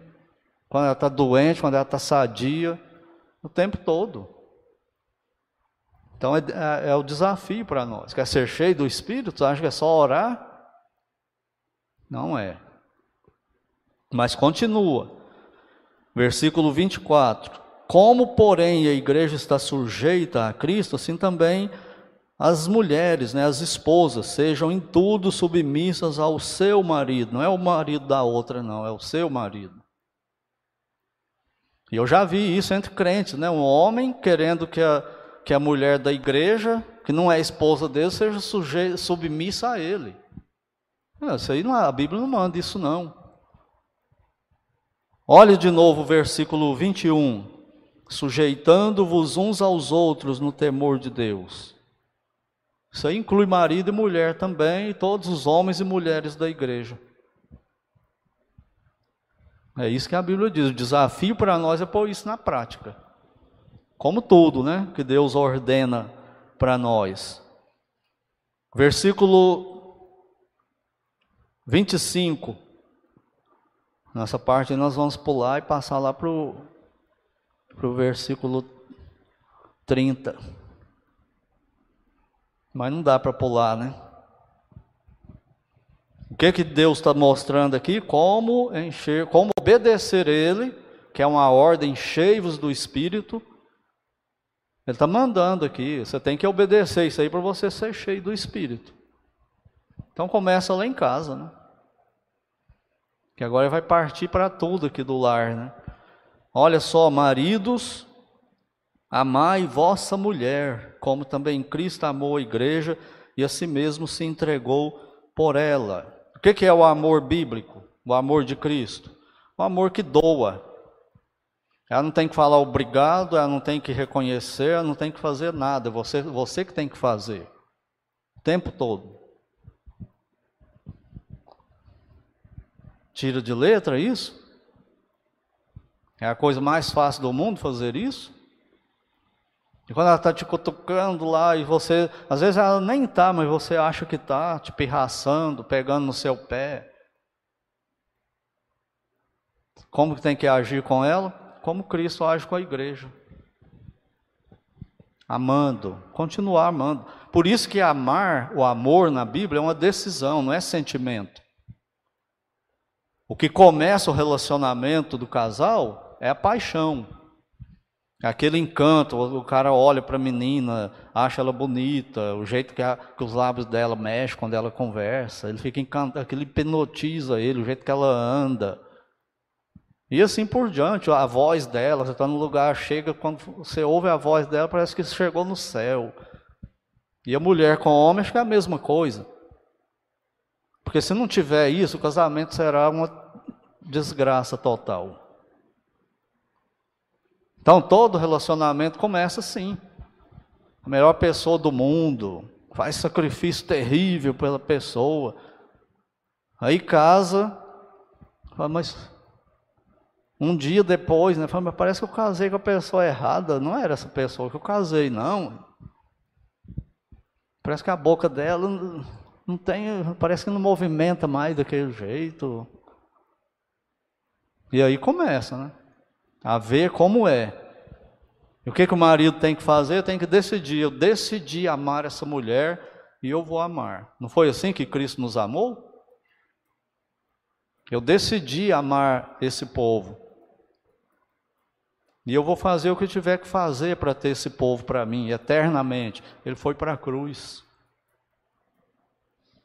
[SPEAKER 1] quando ela está doente, quando ela está sadia, o tempo todo. Então é, é, é o desafio para nós. Quer ser cheio do Espírito? Acha que é só orar? Não é. Mas continua. Versículo 24. Como, porém, a igreja está sujeita a Cristo, assim também as mulheres, né, as esposas, sejam em tudo submissas ao seu marido. Não é o marido da outra, não, é o seu marido. E eu já vi isso entre crentes, né? Um homem querendo que a, que a mulher da igreja, que não é esposa dele, seja submissa a ele. Não, isso aí não, a Bíblia não manda isso, não. Olhe de novo o versículo 21. Sujeitando-vos uns aos outros no temor de Deus. Isso aí inclui marido e mulher também, e todos os homens e mulheres da igreja. É isso que a Bíblia diz. O desafio para nós é pôr isso na prática. Como tudo, né? Que Deus ordena para nós. Versículo 25. Nessa parte nós vamos pular e passar lá para o versículo 30. Mas não dá para pular, né? O que que Deus está mostrando aqui? Como encher, como obedecer Ele, que é uma ordem cheios do Espírito. Ele está mandando aqui. Você tem que obedecer isso aí para você ser cheio do Espírito. Então começa lá em casa, né? Que agora vai partir para tudo aqui do lar, né? Olha só, maridos, Amai vossa mulher, como também Cristo amou a igreja e a si mesmo se entregou por ela. O que é o amor bíblico? O amor de Cristo? O amor que doa. Ela não tem que falar obrigado, ela não tem que reconhecer, ela não tem que fazer nada. Você, você que tem que fazer. O tempo todo. Tira de letra isso? É a coisa mais fácil do mundo fazer isso? E quando ela está te cutucando lá e você, às vezes ela nem está, mas você acha que está, te pirraçando, pegando no seu pé. Como que tem que agir com ela? Como Cristo age com a igreja. Amando, continuar amando. Por isso que amar, o amor na Bíblia é uma decisão, não é sentimento. O que começa o relacionamento do casal é a paixão. Aquele encanto, o cara olha para a menina, acha ela bonita, o jeito que, a, que, os lábios dela mexem quando ela conversa, ele fica encantado, aquilo hipnotiza ele, o jeito que ela anda. E assim por diante, a voz dela, você está no lugar, chega, quando você ouve a voz dela, parece que chegou no céu. E a mulher com o homem, acho que é a mesma coisa. Porque se não tiver isso, o casamento será uma desgraça total. Então todo relacionamento começa assim. A melhor pessoa do mundo faz sacrifício terrível pela pessoa. Aí casa, fala, mas um dia depois, né, fala, mas parece que eu casei com a pessoa errada, não era essa pessoa que eu casei, não. Parece que a boca dela não tem, parece que não movimenta mais daquele jeito. E aí começa, né? a ver como é. E o que, que o marido tem que fazer? Tem que decidir. Eu decidi amar essa mulher e eu vou amar. Não foi assim que Cristo nos amou? Eu decidi amar esse povo. E eu vou fazer o que tiver que fazer para ter esse povo para mim, eternamente. Ele foi para a cruz.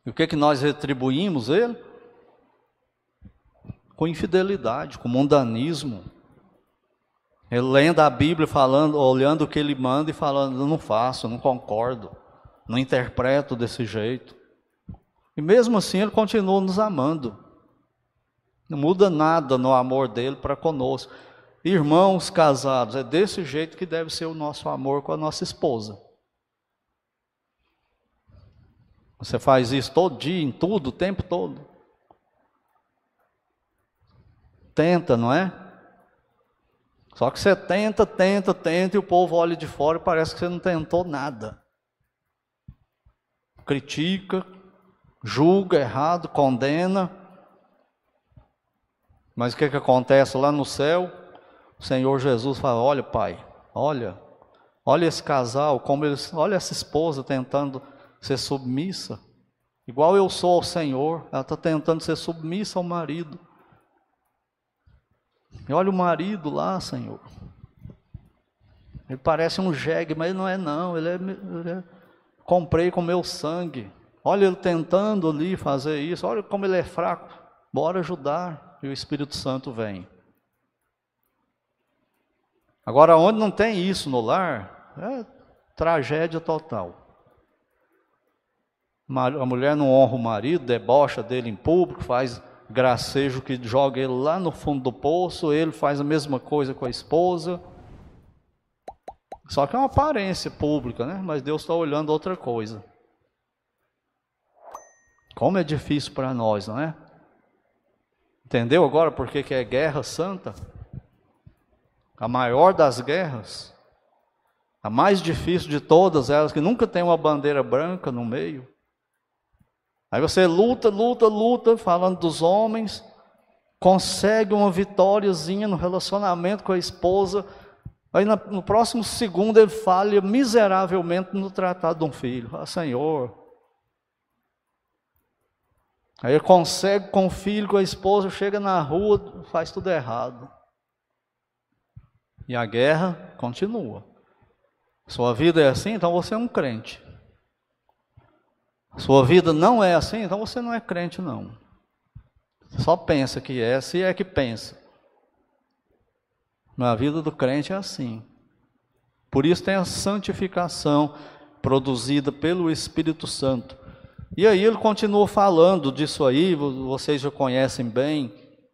[SPEAKER 1] E o que, que nós retribuímos ele? Com infidelidade, com mundanismo. Ele lendo a Bíblia, falando, olhando o que ele manda e falando, não faço, não concordo, não interpreto desse jeito. E mesmo assim ele continua nos amando. Não muda nada no amor dele para conosco. Irmãos casados, é desse jeito que deve ser o nosso amor com a nossa esposa. Você faz isso todo dia, em tudo, o tempo todo. Tenta, não é? Só que você tenta, tenta, tenta e o povo olha de fora e parece que você não tentou nada. Critica, julga errado, condena. Mas o que, que acontece lá no céu? O Senhor Jesus fala: Olha, pai, olha, olha esse casal, como eles, olha essa esposa tentando ser submissa. Igual eu sou ao Senhor, ela está tentando ser submissa ao marido. Olha o marido lá, Senhor. Ele parece um jegue, mas não é não. Ele é, ele é, comprei com meu sangue. Olha ele tentando ali fazer isso. Olha como ele é fraco. Bora ajudar. E o Espírito Santo vem. Agora, onde não tem isso no lar, é tragédia total. A mulher não honra o marido, debocha dele em público, faz gracejo que joga ele lá no fundo do poço, ele faz a mesma coisa com a esposa. Só que é uma aparência pública, né? Mas Deus está olhando outra coisa. Como é difícil para nós, não é? Entendeu agora por que, é guerra santa? A maior das guerras, a mais difícil de todas elas, que nunca tem uma bandeira branca no meio. Aí você luta, luta, luta, falando dos homens, consegue uma vitóriazinha no relacionamento com a esposa, aí no próximo segundo ele falha miseravelmente no tratado de um filho. Ah, Senhor. Aí ele consegue com o filho, com a esposa, chega na rua, faz tudo errado. E a guerra continua. Sua vida é assim, então você é um crente. Sua vida não é assim, então você não é crente, não. Só pensa que é, se é que pensa. Mas a vida do crente é assim. Por isso tem a santificação produzida pelo Espírito Santo. E aí ele continua falando disso aí, vocês já conhecem bem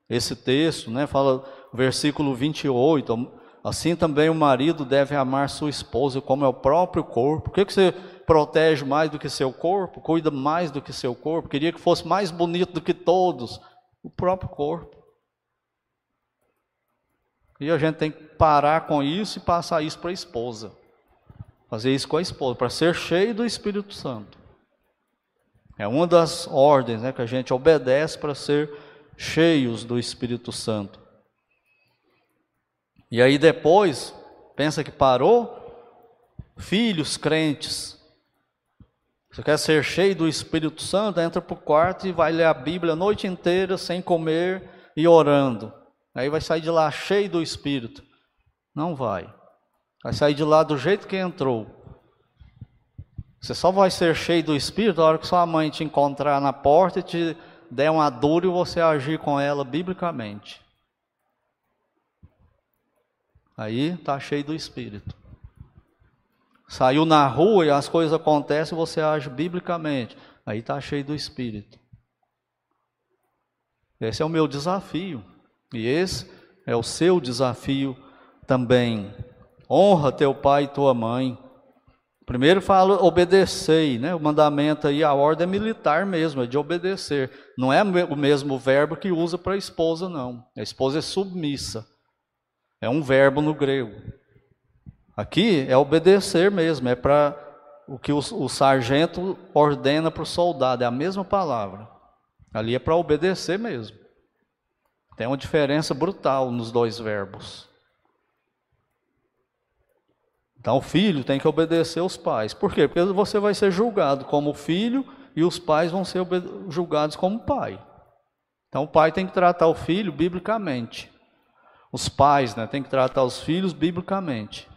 [SPEAKER 1] esse texto, né? Fala versículo 28, assim também o marido deve amar sua esposa como é o próprio corpo. Por que, que você protege mais do que seu corpo, cuida mais do que seu corpo, queria que fosse mais bonito do que todos, o próprio corpo. E a gente tem que parar com isso e passar isso para a esposa. Fazer isso com a esposa, para ser cheio do Espírito Santo. É uma das ordens né, que a gente obedece para ser cheios do Espírito Santo. E aí depois, pensa que parou? Filhos crentes, você quer ser cheio do Espírito Santo? Entra para o quarto e vai ler a Bíblia a noite inteira sem comer e orando. Aí vai sair de lá cheio do Espírito. Não vai. Vai sair de lá do jeito que entrou. Você só vai ser cheio do Espírito na hora que sua mãe te encontrar na porta e te der uma dor e você agir com ela biblicamente. Aí está cheio do Espírito. Saiu na rua e as coisas acontecem, você age biblicamente. Aí está cheio do Espírito. Esse é o meu desafio. E esse é o seu desafio também. Honra teu pai e tua mãe. Primeiro fala obedecei, né? O mandamento aí, a ordem é militar mesmo, é de obedecer. Não é o mesmo verbo que usa para a esposa, não. A esposa é submissa. É um verbo no grego. Aqui é obedecer mesmo, é para o que o, o sargento ordena para o soldado, é a mesma palavra. Ali é para obedecer mesmo. Tem uma diferença brutal nos dois verbos. Então, o filho tem que obedecer aos pais. Por quê? Porque você vai ser julgado como filho e os pais vão ser julgados como pai. Então, o pai tem que tratar o filho biblicamente. Os pais né, têm que tratar os filhos biblicamente.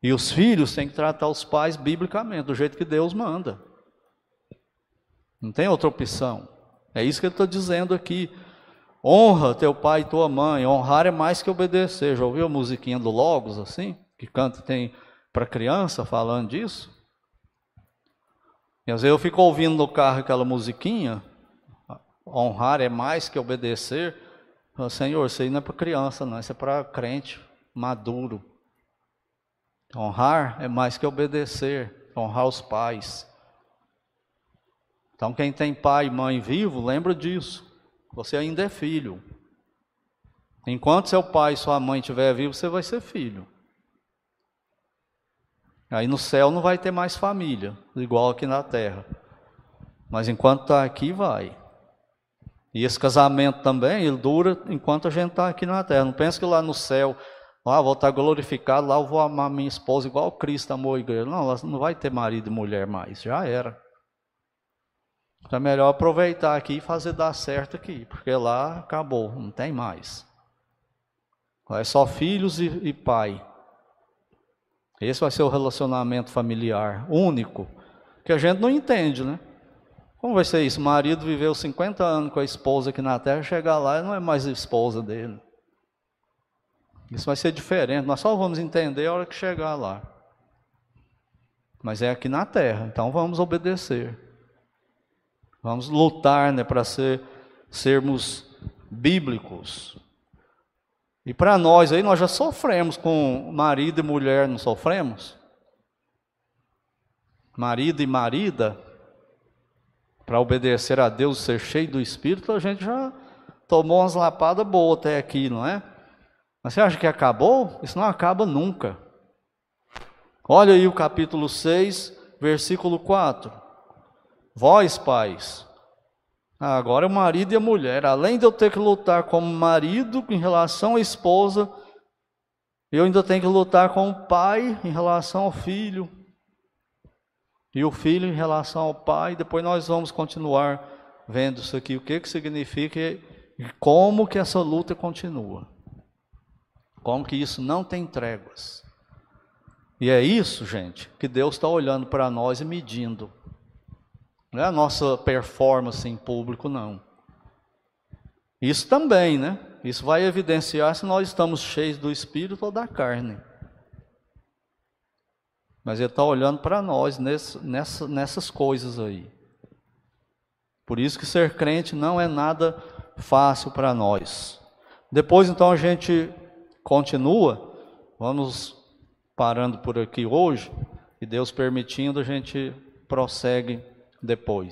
[SPEAKER 1] E os filhos têm que tratar os pais biblicamente, do jeito que Deus manda. Não tem outra opção. É isso que ele está dizendo aqui. Honra teu pai e tua mãe. Honrar é mais que obedecer. Já ouviu a musiquinha do Logos assim? Que canta tem para criança falando disso? E às vezes eu fico ouvindo no carro aquela musiquinha. Honrar é mais que obedecer. Senhor, isso aí não é para criança, não. Isso é para crente maduro. Honrar é mais que obedecer, honrar os pais. Então, quem tem pai e mãe vivo, lembra disso. Você ainda é filho. Enquanto seu pai e sua mãe estiver vivo, você vai ser filho. Aí no céu não vai ter mais família, igual aqui na terra. Mas enquanto está aqui, vai. E esse casamento também, ele dura enquanto a gente está aqui na terra. Não pense que lá no céu ah, vou estar glorificado, lá eu vou amar minha esposa igual Cristo amou a igreja. Não, não vai ter marido e mulher mais, já era. Então é melhor aproveitar aqui e fazer dar certo aqui, porque lá acabou, não tem mais. Lá é só filhos e, e pai. Esse vai ser o relacionamento familiar único, que a gente não entende, né? Como vai ser isso? O marido viveu 50 anos com a esposa aqui na terra, chegar lá e não é mais esposa dele. Isso vai ser diferente, nós só vamos entender a hora que chegar lá. Mas é aqui na terra, então vamos obedecer. Vamos lutar né, para ser, sermos bíblicos. E para nós aí, nós já sofremos com marido e mulher, não sofremos? Marido e marida, para obedecer a Deus, ser cheio do Espírito, a gente já tomou umas lapadas boas até aqui, não é? Mas você acha que acabou? Isso não acaba nunca. Olha aí o capítulo 6, versículo 4. Vós, pais, agora é o marido e a mulher, além de eu ter que lutar como marido em relação à esposa, eu ainda tenho que lutar com o pai em relação ao filho, e o filho em relação ao pai. Depois nós vamos continuar vendo isso aqui, o que, que significa e como que essa luta continua. Como que isso não tem tréguas. E é isso, gente, que Deus está olhando para nós e medindo. Não é a nossa performance em público, não. Isso também, né? Isso vai evidenciar se nós estamos cheios do Espírito ou da carne. Mas Ele está olhando para nós nessa, nessa, nessas coisas aí. Por isso que ser crente não é nada fácil para nós. Depois, então, a gente continua. Vamos parando por aqui hoje e Deus permitindo, a gente prossegue depois.